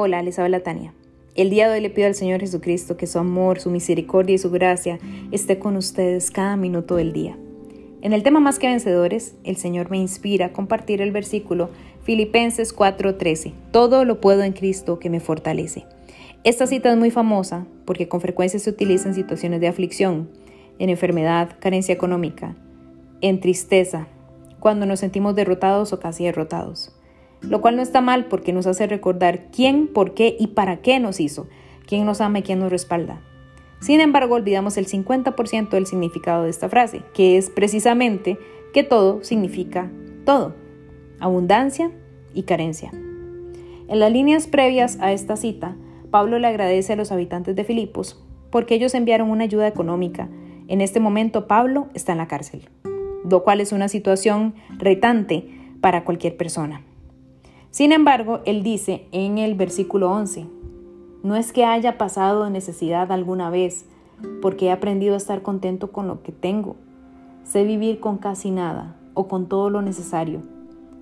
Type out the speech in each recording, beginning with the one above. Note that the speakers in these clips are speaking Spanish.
Hola, les habla Tania. El día de hoy le pido al Señor Jesucristo que su amor, su misericordia y su gracia esté con ustedes cada minuto del día. En el tema Más que Vencedores, el Señor me inspira a compartir el versículo Filipenses 4:13. Todo lo puedo en Cristo que me fortalece. Esta cita es muy famosa porque con frecuencia se utiliza en situaciones de aflicción, en enfermedad, carencia económica, en tristeza, cuando nos sentimos derrotados o casi derrotados lo cual no está mal porque nos hace recordar quién, por qué y para qué nos hizo, quién nos ama y quién nos respalda. Sin embargo, olvidamos el 50% del significado de esta frase, que es precisamente que todo significa todo, abundancia y carencia. En las líneas previas a esta cita, Pablo le agradece a los habitantes de Filipos porque ellos enviaron una ayuda económica. En este momento Pablo está en la cárcel, lo cual es una situación retante para cualquier persona. Sin embargo, él dice en el versículo 11, no es que haya pasado necesidad alguna vez, porque he aprendido a estar contento con lo que tengo. Sé vivir con casi nada o con todo lo necesario.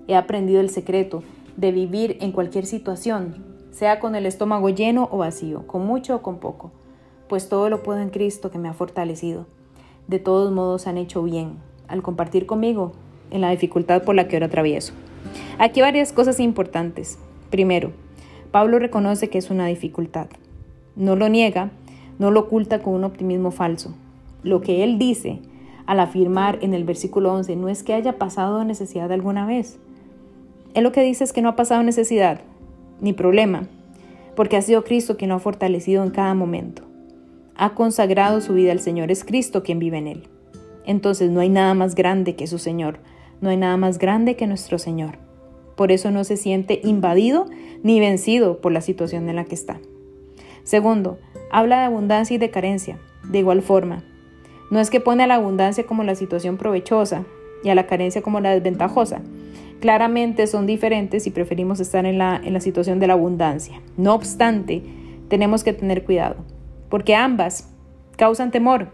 He aprendido el secreto de vivir en cualquier situación, sea con el estómago lleno o vacío, con mucho o con poco, pues todo lo puedo en Cristo que me ha fortalecido. De todos modos han hecho bien al compartir conmigo en la dificultad por la que ahora atravieso. Aquí varias cosas importantes. Primero, Pablo reconoce que es una dificultad. No lo niega, no lo oculta con un optimismo falso. Lo que él dice al afirmar en el versículo 11 no es que haya pasado necesidad alguna vez. Él lo que dice es que no ha pasado necesidad ni problema, porque ha sido Cristo quien lo ha fortalecido en cada momento. Ha consagrado su vida al Señor, es Cristo quien vive en él. Entonces no hay nada más grande que su Señor, no hay nada más grande que nuestro Señor. Por eso no se siente invadido ni vencido por la situación en la que está. Segundo, habla de abundancia y de carencia. De igual forma, no es que pone a la abundancia como la situación provechosa y a la carencia como la desventajosa. Claramente son diferentes y preferimos estar en la, en la situación de la abundancia. No obstante, tenemos que tener cuidado, porque ambas causan temor.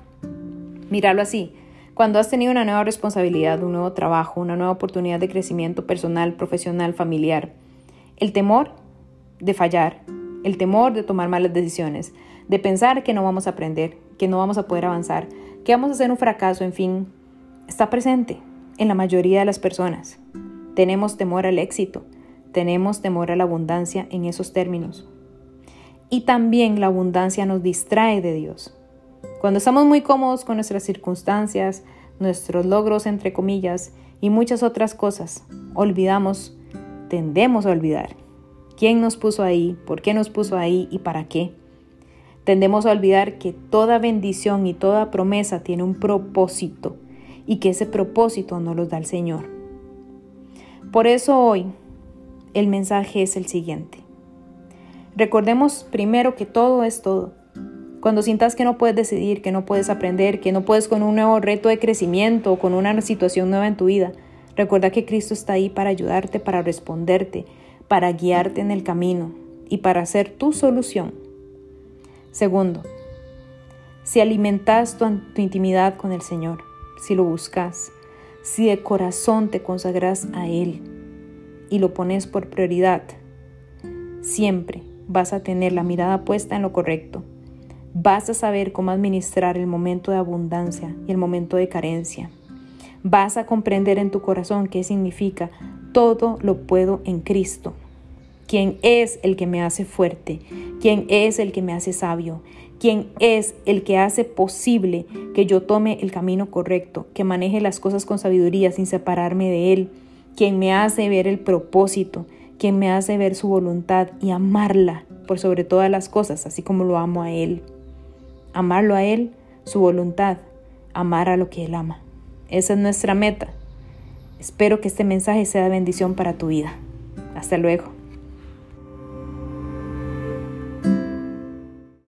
Míralo así, cuando has tenido una nueva responsabilidad, un nuevo trabajo, una nueva oportunidad de crecimiento personal, profesional, familiar, el temor de fallar, el temor de tomar malas decisiones, de pensar que no vamos a aprender, que no vamos a poder avanzar, que vamos a ser un fracaso, en fin, está presente en la mayoría de las personas. Tenemos temor al éxito, tenemos temor a la abundancia en esos términos. Y también la abundancia nos distrae de Dios. Cuando estamos muy cómodos con nuestras circunstancias, nuestros logros, entre comillas, y muchas otras cosas, olvidamos, tendemos a olvidar quién nos puso ahí, por qué nos puso ahí y para qué. Tendemos a olvidar que toda bendición y toda promesa tiene un propósito y que ese propósito nos lo da el Señor. Por eso hoy el mensaje es el siguiente. Recordemos primero que todo es todo cuando sientas que no puedes decidir, que no puedes aprender, que no puedes con un nuevo reto de crecimiento o con una situación nueva en tu vida, recuerda que Cristo está ahí para ayudarte, para responderte, para guiarte en el camino y para ser tu solución. Segundo, si alimentas tu, tu intimidad con el Señor, si lo buscas, si de corazón te consagras a Él y lo pones por prioridad, siempre vas a tener la mirada puesta en lo correcto Vas a saber cómo administrar el momento de abundancia y el momento de carencia. Vas a comprender en tu corazón qué significa todo lo puedo en Cristo. Quién es el que me hace fuerte, quién es el que me hace sabio, quién es el que hace posible que yo tome el camino correcto, que maneje las cosas con sabiduría sin separarme de Él, quien me hace ver el propósito, quien me hace ver su voluntad y amarla por sobre todas las cosas, así como lo amo a Él amarlo a Él, su voluntad, amar a lo que Él ama. Esa es nuestra meta. Espero que este mensaje sea bendición para tu vida. Hasta luego.